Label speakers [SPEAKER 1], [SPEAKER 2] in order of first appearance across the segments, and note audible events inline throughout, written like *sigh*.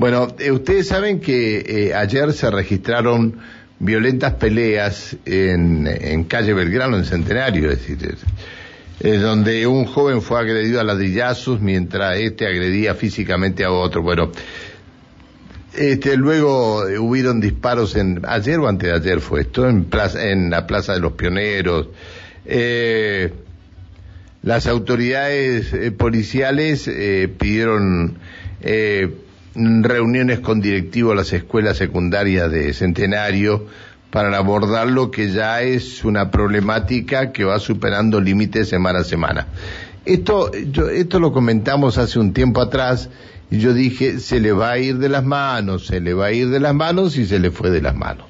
[SPEAKER 1] Bueno, eh, ustedes saben que eh, ayer se registraron violentas peleas en, calle Belgrano, en Centenario, es decir, donde un joven fue agredido a ladrillazos mientras este agredía físicamente a otro. Bueno, este, luego eh, hubieron disparos en ayer o antes de ayer fue esto en plaza, en la plaza de los pioneros. Eh, las autoridades policiales eh, pidieron reuniones con directivos de las escuelas secundarias de Centenario para abordar lo que ya es una problemática que va superando límites semana a semana. Esto, esto lo comentamos hace un tiempo atrás y yo dije, se le va a ir de las manos, se le va a ir de las manos y se le fue de las manos.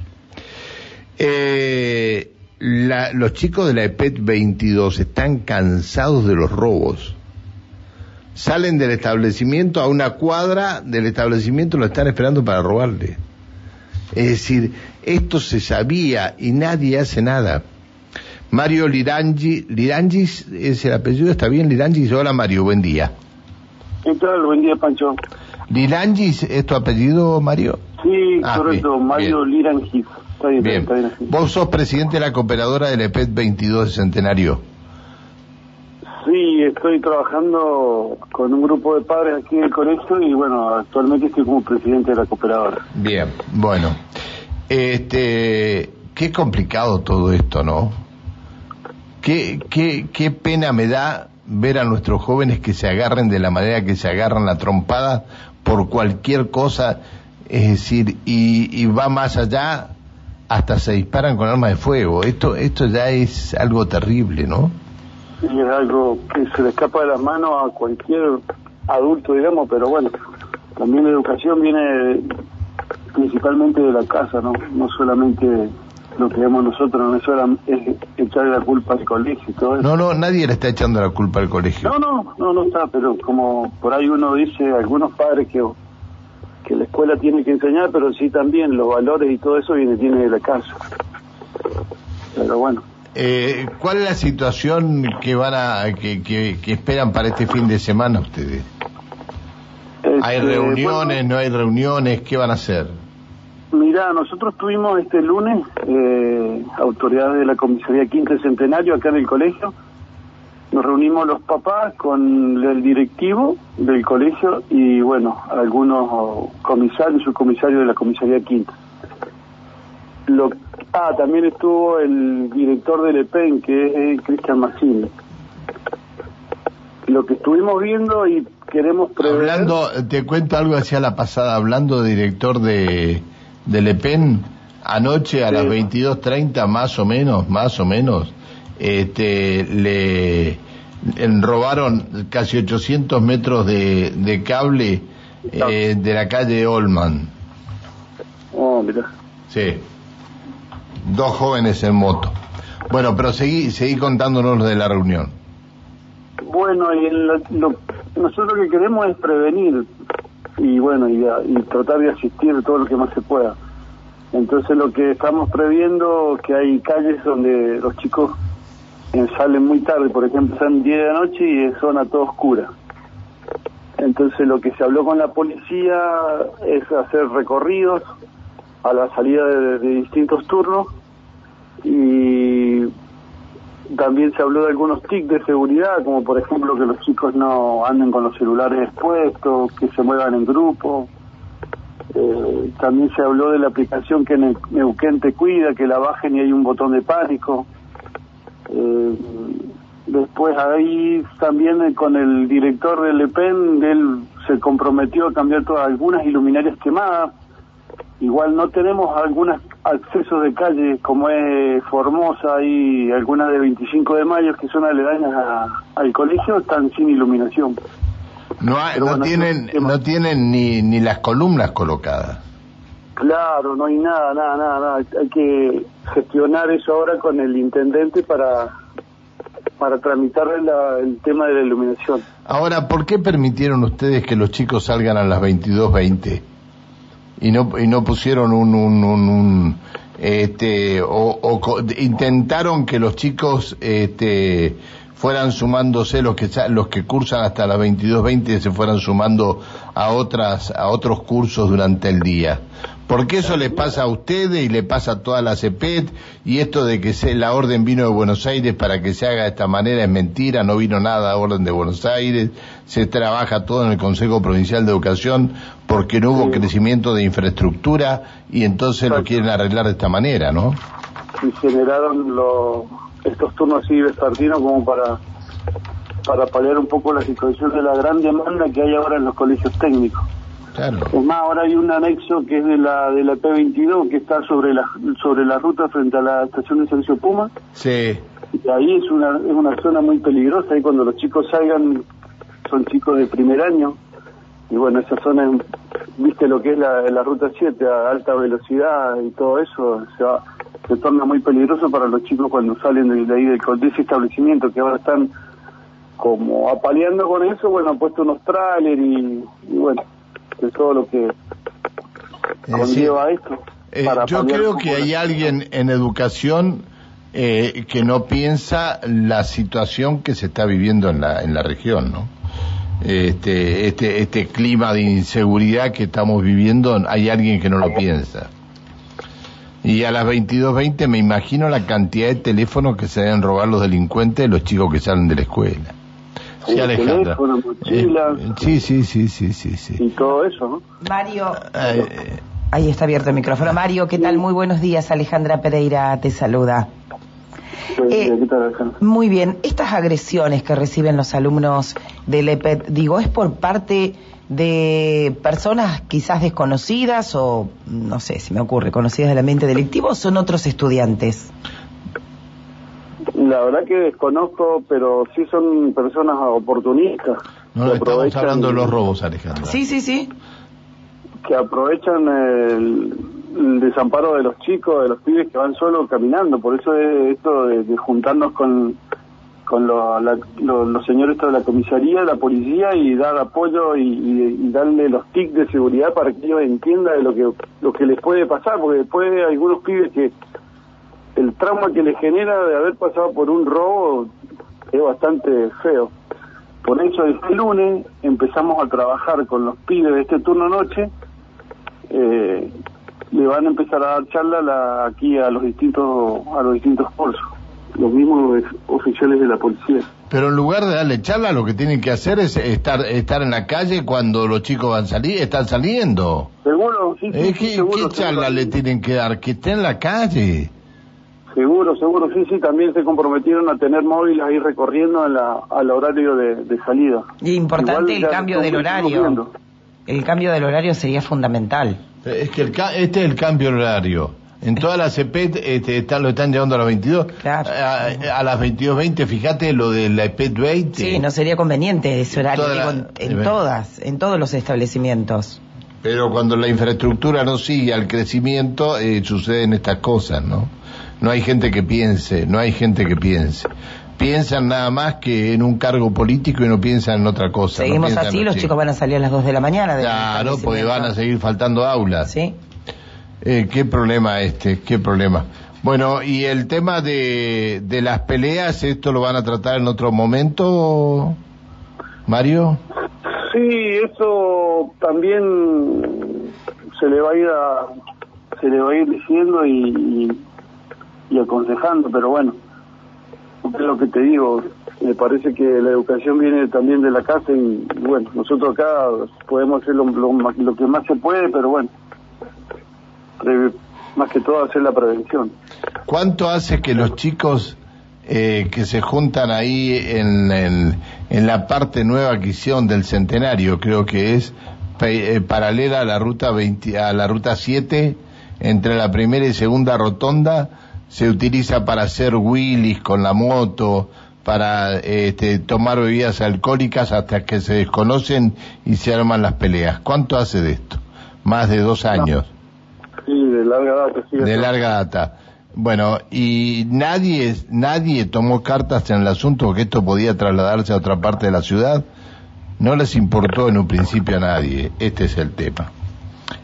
[SPEAKER 1] Eh, los chicos de la EPET 22 están cansados de los robos. Salen del establecimiento a una cuadra del establecimiento, lo están esperando para robarle. Es decir, esto se sabía y nadie hace nada. Mario Lirangi, Lirangis es el apellido, está bien, Lirangis. Hola Mario, buen día.
[SPEAKER 2] ¿Qué tal? Buen día, Pancho.
[SPEAKER 1] Lirangis, ¿es tu apellido, Mario?
[SPEAKER 2] Sí,
[SPEAKER 1] Ah,
[SPEAKER 2] correcto,
[SPEAKER 1] bien,
[SPEAKER 2] Mario
[SPEAKER 1] bien.
[SPEAKER 2] Lirangis. Está bien,
[SPEAKER 1] Bien.
[SPEAKER 2] está bien así.
[SPEAKER 1] Vos sos presidente de la cooperadora del EPET 22 de Centenario.
[SPEAKER 2] Sí, estoy trabajando con un grupo de padres aquí en el colegio y bueno, actualmente estoy como presidente de la cooperadora.
[SPEAKER 1] Bien, bueno. Este, qué complicado todo esto, ¿no? Qué, qué, qué pena me da ver a nuestros jóvenes que se agarren de la manera que se agarran la trompada por cualquier cosa, es decir, y, y va más allá, hasta se disparan con armas de fuego. Esto, esto ya es algo terrible, ¿no?
[SPEAKER 2] Y es algo que se le escapa de las manos a cualquier adulto, digamos, pero bueno, también la educación viene principalmente de la casa, ¿no? No solamente lo que vemos nosotros, no es es echarle la culpa al colegio y todo eso.
[SPEAKER 1] No, no, nadie le está echando la culpa al colegio.
[SPEAKER 2] No, no, no, no está, pero como por ahí uno dice, algunos padres que, que la escuela tiene que enseñar, pero sí también los valores y todo eso viene, tiene de la casa. Pero bueno,
[SPEAKER 1] Eh, ¿Cuál es la situación que van a que, que, que esperan para este fin de semana ustedes? ¿Hay
[SPEAKER 2] Este,
[SPEAKER 1] reuniones? ¿No hay reuniones? ¿Qué van a hacer?
[SPEAKER 2] mira, nosotros tuvimos este lunes eh, autoridades de la comisaría Quince Centenario acá en el colegio. Nos reunimos los papás con el directivo del colegio y bueno, algunos comisarios, subcomisarios de la comisaría Quinta. Lo, ah, también estuvo el director del EPEN, que es Cristian Massini. Lo que estuvimos viendo y queremos prever...
[SPEAKER 1] Hablando, te cuento algo hacia la pasada, hablando de director de, de Le Pen, anoche a
[SPEAKER 2] Sí.
[SPEAKER 1] las 22.30 más o menos, más o menos, este, le, le robaron casi 800 metros de, de cable eh, de la calle Olman.
[SPEAKER 2] Oh, mira.
[SPEAKER 1] Sí. Dos jóvenes en moto. Bueno, pero seguí, seguí contándonos de la reunión.
[SPEAKER 2] Bueno, y en la- lo- nosotros lo que queremos es prevenir y bueno, y, tratar de asistir todo lo que más se pueda. Entonces lo que estamos previendo que hay calles donde los chicos eh, salen muy tarde, por ejemplo, son 10 de la noche y es zona toda oscura. Entonces lo que se habló con la policía es hacer recorridos a la salida de distintos turnos y también se habló de algunos tics de seguridad, como por ejemplo que los chicos no anden con los celulares expuestos, que se muevan en grupo. Eh, también se habló de la aplicación que Ne- Neuquén te cuida, que la bajen y hay un botón de pánico. Eh, después ahí también con el director del EPEN, él se comprometió a cambiar todas algunas iluminarias quemadas. Igual no tenemos algunos accesos de calle como es Formosa y algunas de 25 de mayo que son aledañas a- al colegio, están sin iluminación.
[SPEAKER 1] No, hay- no
[SPEAKER 2] bueno,
[SPEAKER 1] tienen, no tienen ni, ni las columnas colocadas.
[SPEAKER 2] Claro, no hay nada, nada, nada, nada. Hay que gestionar eso ahora con el intendente para para tramitar la- el tema de la iluminación.
[SPEAKER 1] Ahora, ¿por qué permitieron ustedes que los chicos salgan a las 22.20? Y no, y no pusieron un, un, un, un, este, o, o intentaron que los chicos, este, fueran sumándose los que los que cursan hasta las 22.20 se fueran sumando a otras a otros cursos durante el día. Porque eso le pasa a ustedes y le pasa a toda la CEPET y esto de que se, la orden vino de Buenos Aires para que se haga de esta manera es mentira, no vino nada a orden de Buenos Aires, se trabaja todo en el Consejo Provincial de Educación porque no hubo crecimiento de infraestructura y entonces lo quieren arreglar de esta manera, ¿no?
[SPEAKER 2] Y generaron los, estos turnos así vespertinos como para para paliar un poco la situación de la gran demanda que hay ahora en los colegios técnicos. Es más, ahora hay un anexo que es de la de la P22 que está sobre la sobre la ruta frente a la estación de servicio Puma.
[SPEAKER 1] Sí.
[SPEAKER 2] Y ahí es una es una zona muy peligrosa y cuando los chicos salgan son chicos de primer año y bueno, esa zona viste lo que es la, la ruta 7 a alta velocidad y todo eso se va se torna muy peligroso para los chicos cuando salen de, ahí del, de ese establecimiento que ahora están como apaleando con eso, bueno, han puesto unos trailers y bueno, de todo lo que eh, conlleva esto.
[SPEAKER 1] Eh, yo creo que hay alguien en educación eh, que no piensa la situación que se está viviendo en la, en la región, ¿no? Este, este, este clima de inseguridad que estamos viviendo, hay alguien que no lo piensa. Y a las 22.20 me imagino la cantidad de teléfonos que se deben robar los delincuentes de los chicos que salen de la escuela.
[SPEAKER 2] Sí, Teléfono, mochila,
[SPEAKER 1] eh, sí, sí, sí, sí, sí, sí.
[SPEAKER 2] Y todo eso, ¿no?
[SPEAKER 3] Mario. Eh, ahí está abierto el micrófono. Mario, ¿qué tal? Muy buenos días. Alejandra Pereira te saluda.
[SPEAKER 2] Eh,
[SPEAKER 3] muy bien, estas agresiones que reciben los alumnos del EPET, digo, ¿es por parte de personas quizás desconocidas o, no sé, si me ocurre, conocidas del ambiente delictivo o son otros estudiantes?
[SPEAKER 2] La verdad que desconozco, pero sí son personas oportunistas.
[SPEAKER 1] No, estamos hablando de los robos, Alejandro.
[SPEAKER 3] Sí, sí, sí.
[SPEAKER 2] Que aprovechan el, desamparo de los chicos, de los pibes que van solo caminando. Por eso es esto de, juntarnos con, con los señores de la comisaría, la policía y dar apoyo y, darle los tics de seguridad para que ellos entiendan de lo que, lo que les puede pasar, porque después hay algunos pibes que el trauma que le genera de haber pasado por un robo es bastante feo. Por eso este lunes empezamos a trabajar con los pibes de este turno noche. Eh, le van a empezar a dar charla aquí a los distintos a los distintos cursos, los mismos oficiales de la policía.
[SPEAKER 1] Pero en lugar de darle charla, lo que tienen que hacer es estar estar en la calle cuando los chicos van a salir, están saliendo.
[SPEAKER 2] Seguro, sí.
[SPEAKER 1] sí, ¿Qué, ¿qué charla le tienen que dar? Que esté en la calle.
[SPEAKER 2] Seguro, seguro, sí, sí, también se comprometieron a tener móviles ahí recorriendo al horario de, salida.
[SPEAKER 3] Y importante el cambio del horario. El cambio del horario sería fundamental.
[SPEAKER 1] Es que el, este es el cambio del horario. En todas las EPET este, lo están llevando a las 22.
[SPEAKER 3] Claro.
[SPEAKER 1] A, las 22.20, fíjate lo de la EPET 20.
[SPEAKER 3] Sí, no sería conveniente ese horario en, todas, en todos los establecimientos.
[SPEAKER 1] Pero cuando la infraestructura no sigue al crecimiento, eh, suceden estas cosas, ¿no? No hay gente que piense, no hay gente que piense. Piensan nada más que en un cargo político y no piensan en otra cosa.
[SPEAKER 3] Seguimos así, los chicos. van a salir a las 2 de la mañana.
[SPEAKER 1] Claro, porque van a seguir faltando aulas.
[SPEAKER 3] Sí.
[SPEAKER 1] Eh, qué problema este, qué problema. Bueno, y el tema de, de las peleas, ¿esto lo van a tratar en otro momento, Mario?
[SPEAKER 2] Sí, eso también se le va a ir se le va a ir diciendo y y aconsejando, pero bueno, es lo que te digo, me parece que la educación viene también de la casa y, bueno, nosotros acá podemos hacer lo, lo, que más se puede, pero bueno, más que todo hacer la prevención.
[SPEAKER 1] ¿Cuánto hace que los chicos eh, que se juntan ahí en, en, la parte nueva que hicieron del centenario, creo que es eh, paralela a la ruta 20, a la ruta 7, entre la primera y segunda rotonda, se utiliza para hacer wheelies con la moto, para este, tomar bebidas alcohólicas hasta que se desconocen y se arman las peleas. ¿Cuánto hace de esto? Más de dos años.
[SPEAKER 2] Sí, de larga data. Sí,
[SPEAKER 1] de larga data. Bueno, y nadie, nadie tomó cartas en el asunto que esto podía trasladarse a otra parte de la ciudad. No les importó en un principio a nadie. Este es el tema.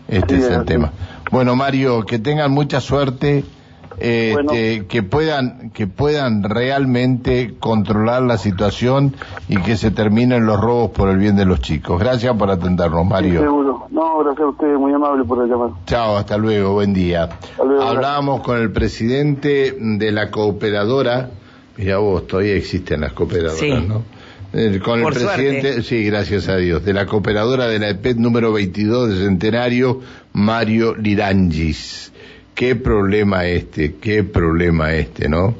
[SPEAKER 1] Este es el tema. Bueno, Mario, que tengan mucha suerte este, que puedan que puedan realmente controlar la situación y que se terminen los robos por el bien de los chicos. Gracias por atendernos, Mario.
[SPEAKER 2] seguro. No, gracias a ustedes, muy amable por el llamado.
[SPEAKER 1] Chao, hasta luego, buen día. Hablábamos con el presidente de la cooperadora, mira vos, todavía existen las cooperadoras, ¿no? con el presidente, sí, gracias a Dios, de la cooperadora de la EPET número 22 de Centenario, Mario Lirangis. Qué problema este, qué problema este, ¿no?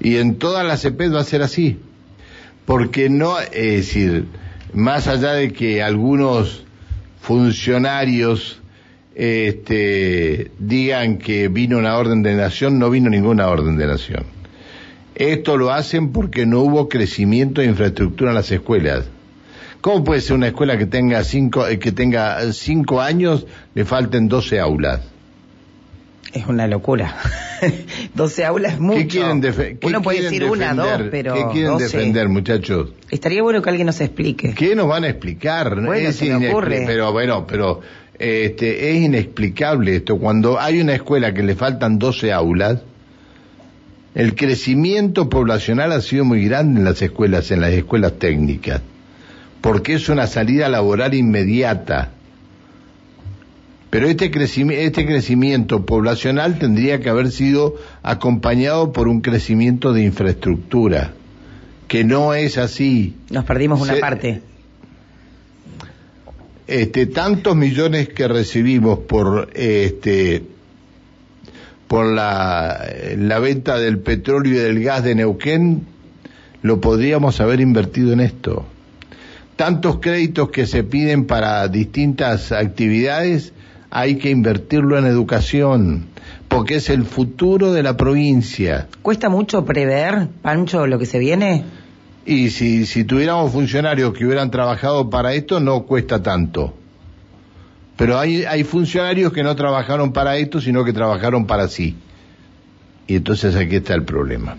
[SPEAKER 1] Y en todas las EPET va a ser así. Porque no, es decir, más allá de que algunos funcionarios este, digan que vino una orden de nación, no vino ninguna orden de nación. Esto lo hacen porque no hubo crecimiento de infraestructura en las escuelas. ¿Cómo puede ser una escuela que tenga cinco, eh, que tenga cinco años, le falten doce aulas?
[SPEAKER 3] Es una locura. *laughs* 12 aulas es mucho.
[SPEAKER 1] ¿Qué quieren
[SPEAKER 3] Uno puede decir una, dos, pero.
[SPEAKER 1] ¿Qué quieren defender, muchachos?
[SPEAKER 3] Estaría bueno que alguien nos explique.
[SPEAKER 1] ¿Qué nos van a explicar?
[SPEAKER 3] Bueno, es se ocurre.
[SPEAKER 1] Pero bueno, pero este, es inexplicable esto. Cuando hay una escuela que le faltan 12 aulas, el crecimiento poblacional ha sido muy grande en las escuelas, en las escuelas técnicas, porque es una salida laboral inmediata pero este, este crecimiento, poblacional tendría que haber sido acompañado por un crecimiento de infraestructura, que no es así.
[SPEAKER 3] Nos perdimos una parte.
[SPEAKER 1] Este, tantos millones que recibimos por este por la, la venta del petróleo y del gas de Neuquén, lo podríamos haber invertido en esto. Tantos créditos que se piden para distintas actividades hay que invertirlo en educación, porque es el futuro de la provincia.
[SPEAKER 3] ¿Cuesta mucho prever, Pancho, lo que se viene?
[SPEAKER 1] Y si, si tuviéramos funcionarios que hubieran trabajado para esto, no cuesta tanto. Pero hay, hay funcionarios que no trabajaron para esto, sino que trabajaron para sí. Y entonces aquí está el problema.